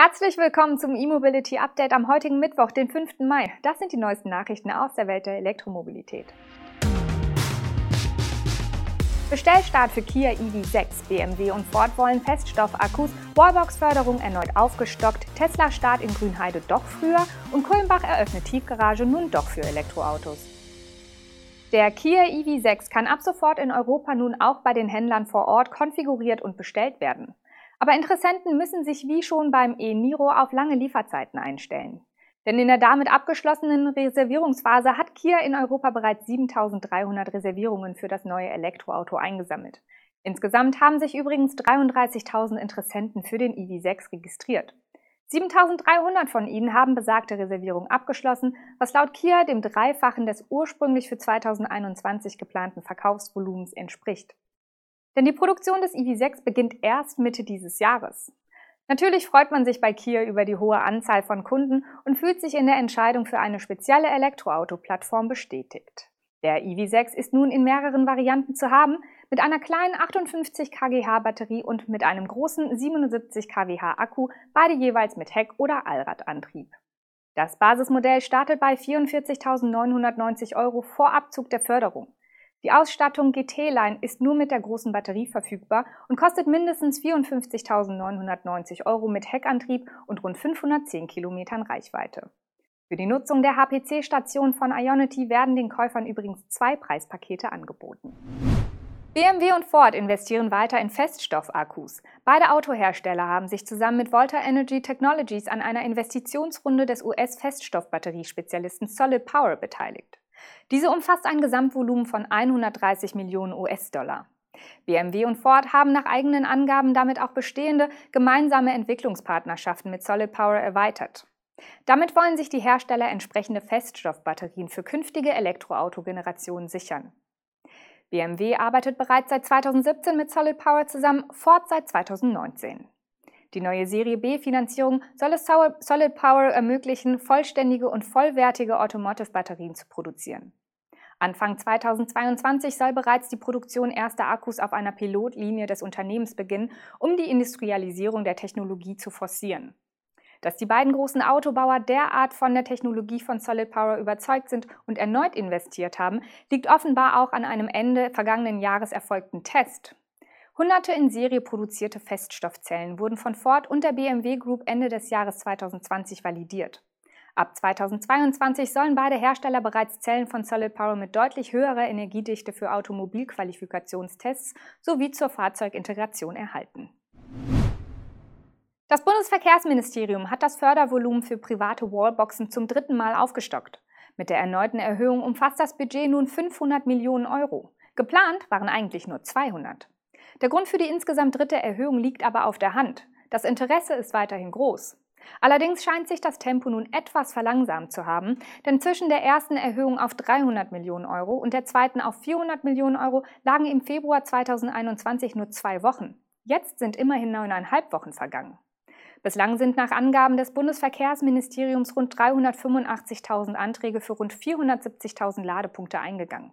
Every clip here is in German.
Herzlich willkommen zum E-Mobility Update am heutigen Mittwoch, den 5. Mai. Das sind die neuesten Nachrichten aus der Welt der Elektromobilität. Bestellstart für Kia EV6, BMW und Ford wollen Feststoffakkus, Wallbox-Förderung erneut aufgestockt, Tesla-Start in Grünheide doch früher und Kulmbach eröffnet Tiefgarage nun doch für Elektroautos. Der Kia EV6 kann ab sofort in Europa nun auch bei den Händlern vor Ort konfiguriert und bestellt werden. Aber Interessenten müssen sich wie schon beim e-Niro auf lange Lieferzeiten einstellen. Denn in der damit abgeschlossenen Reservierungsphase hat Kia in Europa bereits 7300 Reservierungen für das neue Elektroauto eingesammelt. Insgesamt haben sich übrigens 33.000 Interessenten für den EV6 registriert. 7300 von ihnen haben besagte Reservierung abgeschlossen, was laut Kia dem Dreifachen des ursprünglich für 2021 geplanten Verkaufsvolumens entspricht. Denn die Produktion des EV6 beginnt erst Mitte dieses Jahres. Natürlich freut man sich bei Kia über die hohe Anzahl von Kunden und fühlt sich in der Entscheidung für eine spezielle Elektroauto-Plattform bestätigt. Der EV6 ist nun in mehreren Varianten zu haben, mit einer kleinen 58 kWh Batterie und mit einem großen 77 kWh Akku, beide jeweils mit Heck- oder Allradantrieb. Das Basismodell startet bei 44.990 Euro vor Abzug der Förderung. Die Ausstattung GT-Line ist nur mit der großen Batterie verfügbar und kostet mindestens 54.990 Euro mit Heckantrieb und rund 510 Kilometern Reichweite. Für die Nutzung der HPC-Station von Ionity werden den Käufern übrigens zwei Preispakete angeboten. BMW und Ford investieren weiter in Feststoffakkus. Beide Autohersteller haben sich zusammen mit Volta Energy Technologies an einer Investitionsrunde des US-Feststoffbatteriespezialisten Solid Power beteiligt. Diese umfasst ein Gesamtvolumen von 130 Millionen US-Dollar. BMW und Ford haben nach eigenen Angaben damit auch bestehende gemeinsame Entwicklungspartnerschaften mit Solid Power erweitert. Damit wollen sich die Hersteller entsprechende Feststoffbatterien für künftige Elektroautogenerationen sichern. BMW arbeitet bereits seit 2017 mit Solid Power zusammen, Ford seit 2019. Die neue Serie B-Finanzierung soll es Solid Power ermöglichen, vollständige und vollwertige Automotive-Batterien zu produzieren. Anfang 2022 soll bereits die Produktion erster Akkus auf einer Pilotlinie des Unternehmens beginnen, um die Industrialisierung der Technologie zu forcieren. Dass die beiden großen Autobauer derart von der Technologie von Solid Power überzeugt sind und erneut investiert haben, liegt offenbar auch an einem Ende vergangenen Jahres erfolgten Test. Hunderte in Serie produzierte Feststoffzellen wurden von Ford und der BMW Group Ende des Jahres 2020 validiert. Ab 2022 sollen beide Hersteller bereits Zellen von Solid Power mit deutlich höherer Energiedichte für Automobilqualifikationstests sowie zur Fahrzeugintegration erhalten. Das Bundesverkehrsministerium hat das Fördervolumen für private Wallboxen zum dritten Mal aufgestockt. Mit der erneuten Erhöhung umfasst das Budget nun 500 Millionen Euro. Geplant waren eigentlich nur 200. Der Grund für die insgesamt dritte Erhöhung liegt aber auf der Hand. Das Interesse ist weiterhin groß. Allerdings scheint sich das Tempo nun etwas verlangsamt zu haben, denn zwischen der ersten Erhöhung auf 300 Millionen Euro und der zweiten auf 400 Millionen Euro lagen im Februar 2021 nur zwei Wochen. Jetzt sind immerhin neuneinhalb Wochen vergangen. Bislang sind nach Angaben des Bundesverkehrsministeriums rund 385.000 Anträge für rund 470.000 Ladepunkte eingegangen.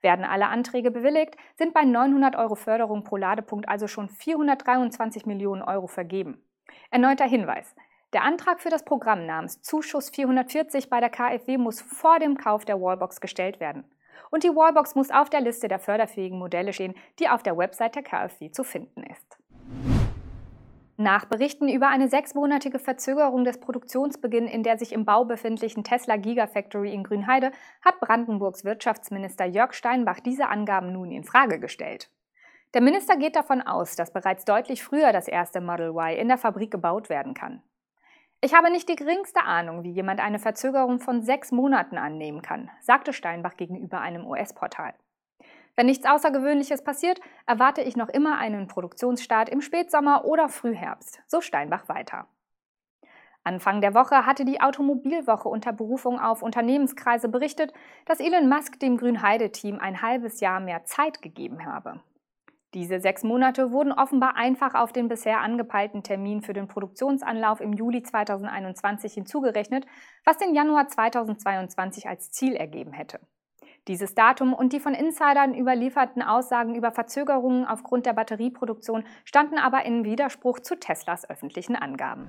Werden alle Anträge bewilligt, sind bei 900 Euro Förderung pro Ladepunkt also schon 423 Millionen Euro vergeben. Erneuter Hinweis. Der Antrag für das Programm namens Zuschuss 440 bei der KfW muss vor dem Kauf der Wallbox gestellt werden. Und die Wallbox muss auf der Liste der förderfähigen Modelle stehen, die auf der Website der KfW zu finden ist. Nach Berichten über eine sechsmonatige Verzögerung des Produktionsbeginns in der sich im Bau befindlichen Tesla Gigafactory in Grünheide hat Brandenburgs Wirtschaftsminister Jörg Steinbach diese Angaben nun in Frage gestellt. Der Minister geht davon aus, dass bereits deutlich früher das erste Model Y in der Fabrik gebaut werden kann. Ich habe nicht die geringste Ahnung, wie jemand eine Verzögerung von sechs Monaten annehmen kann, sagte Steinbach gegenüber einem US-Portal. Wenn nichts Außergewöhnliches passiert, erwarte ich noch immer einen Produktionsstart im Spätsommer oder Frühherbst, so Steinbach weiter. Anfang der Woche hatte die Automobilwoche unter Berufung auf Unternehmenskreise berichtet, dass Elon Musk dem Grünheide-Team ein halbes Jahr mehr Zeit gegeben habe. Diese sechs Monate wurden offenbar einfach auf den bisher angepeilten Termin für den Produktionsanlauf im Juli 2021 hinzugerechnet, was den Januar 2022 als Ziel ergeben hätte. Dieses Datum und die von Insidern überlieferten Aussagen über Verzögerungen aufgrund der Batterieproduktion standen aber in Widerspruch zu Teslas öffentlichen Angaben.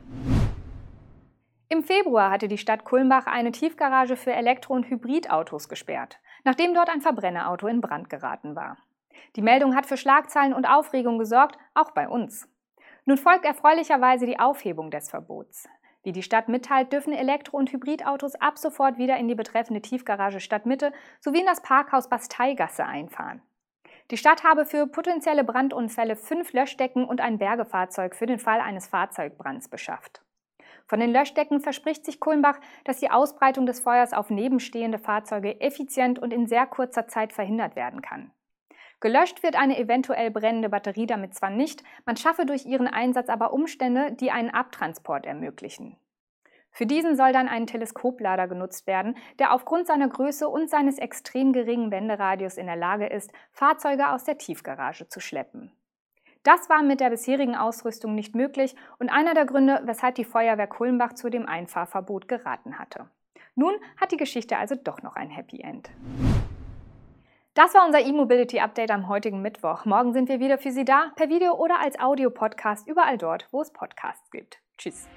Im Februar hatte die Stadt Kulmbach eine Tiefgarage für Elektro- und Hybridautos gesperrt, nachdem dort ein Verbrennerauto in Brand geraten war. Die Meldung hat für Schlagzeilen und Aufregung gesorgt, auch bei uns. Nun folgt erfreulicherweise die Aufhebung des Verbots. Wie die Stadt mitteilt, dürfen Elektro- und Hybridautos ab sofort wieder in die betreffende Tiefgarage Stadtmitte sowie in das Parkhaus Basteigasse einfahren. Die Stadt habe für potenzielle Brandunfälle fünf Löschdecken und ein Bergefahrzeug für den Fall eines Fahrzeugbrands beschafft. Von den Löschdecken verspricht sich Kulmbach, dass die Ausbreitung des Feuers auf nebenstehende Fahrzeuge effizient und in sehr kurzer Zeit verhindert werden kann. Gelöscht wird eine eventuell brennende Batterie damit zwar nicht, man schaffe durch ihren Einsatz aber Umstände, die einen Abtransport ermöglichen. Für diesen soll dann ein Teleskoplader genutzt werden, der aufgrund seiner Größe und seines extrem geringen Wenderadius in der Lage ist, Fahrzeuge aus der Tiefgarage zu schleppen. Das war mit der bisherigen Ausrüstung nicht möglich und einer der Gründe, weshalb die Feuerwehr Kulmbach zu dem Einfahrverbot geraten hatte. Nun hat die Geschichte also doch noch ein Happy End. Das war unser E-Mobility Update am heutigen Mittwoch. Morgen sind wir wieder für Sie da, per Video oder als Audiopodcast, überall dort, wo es Podcasts gibt. Tschüss.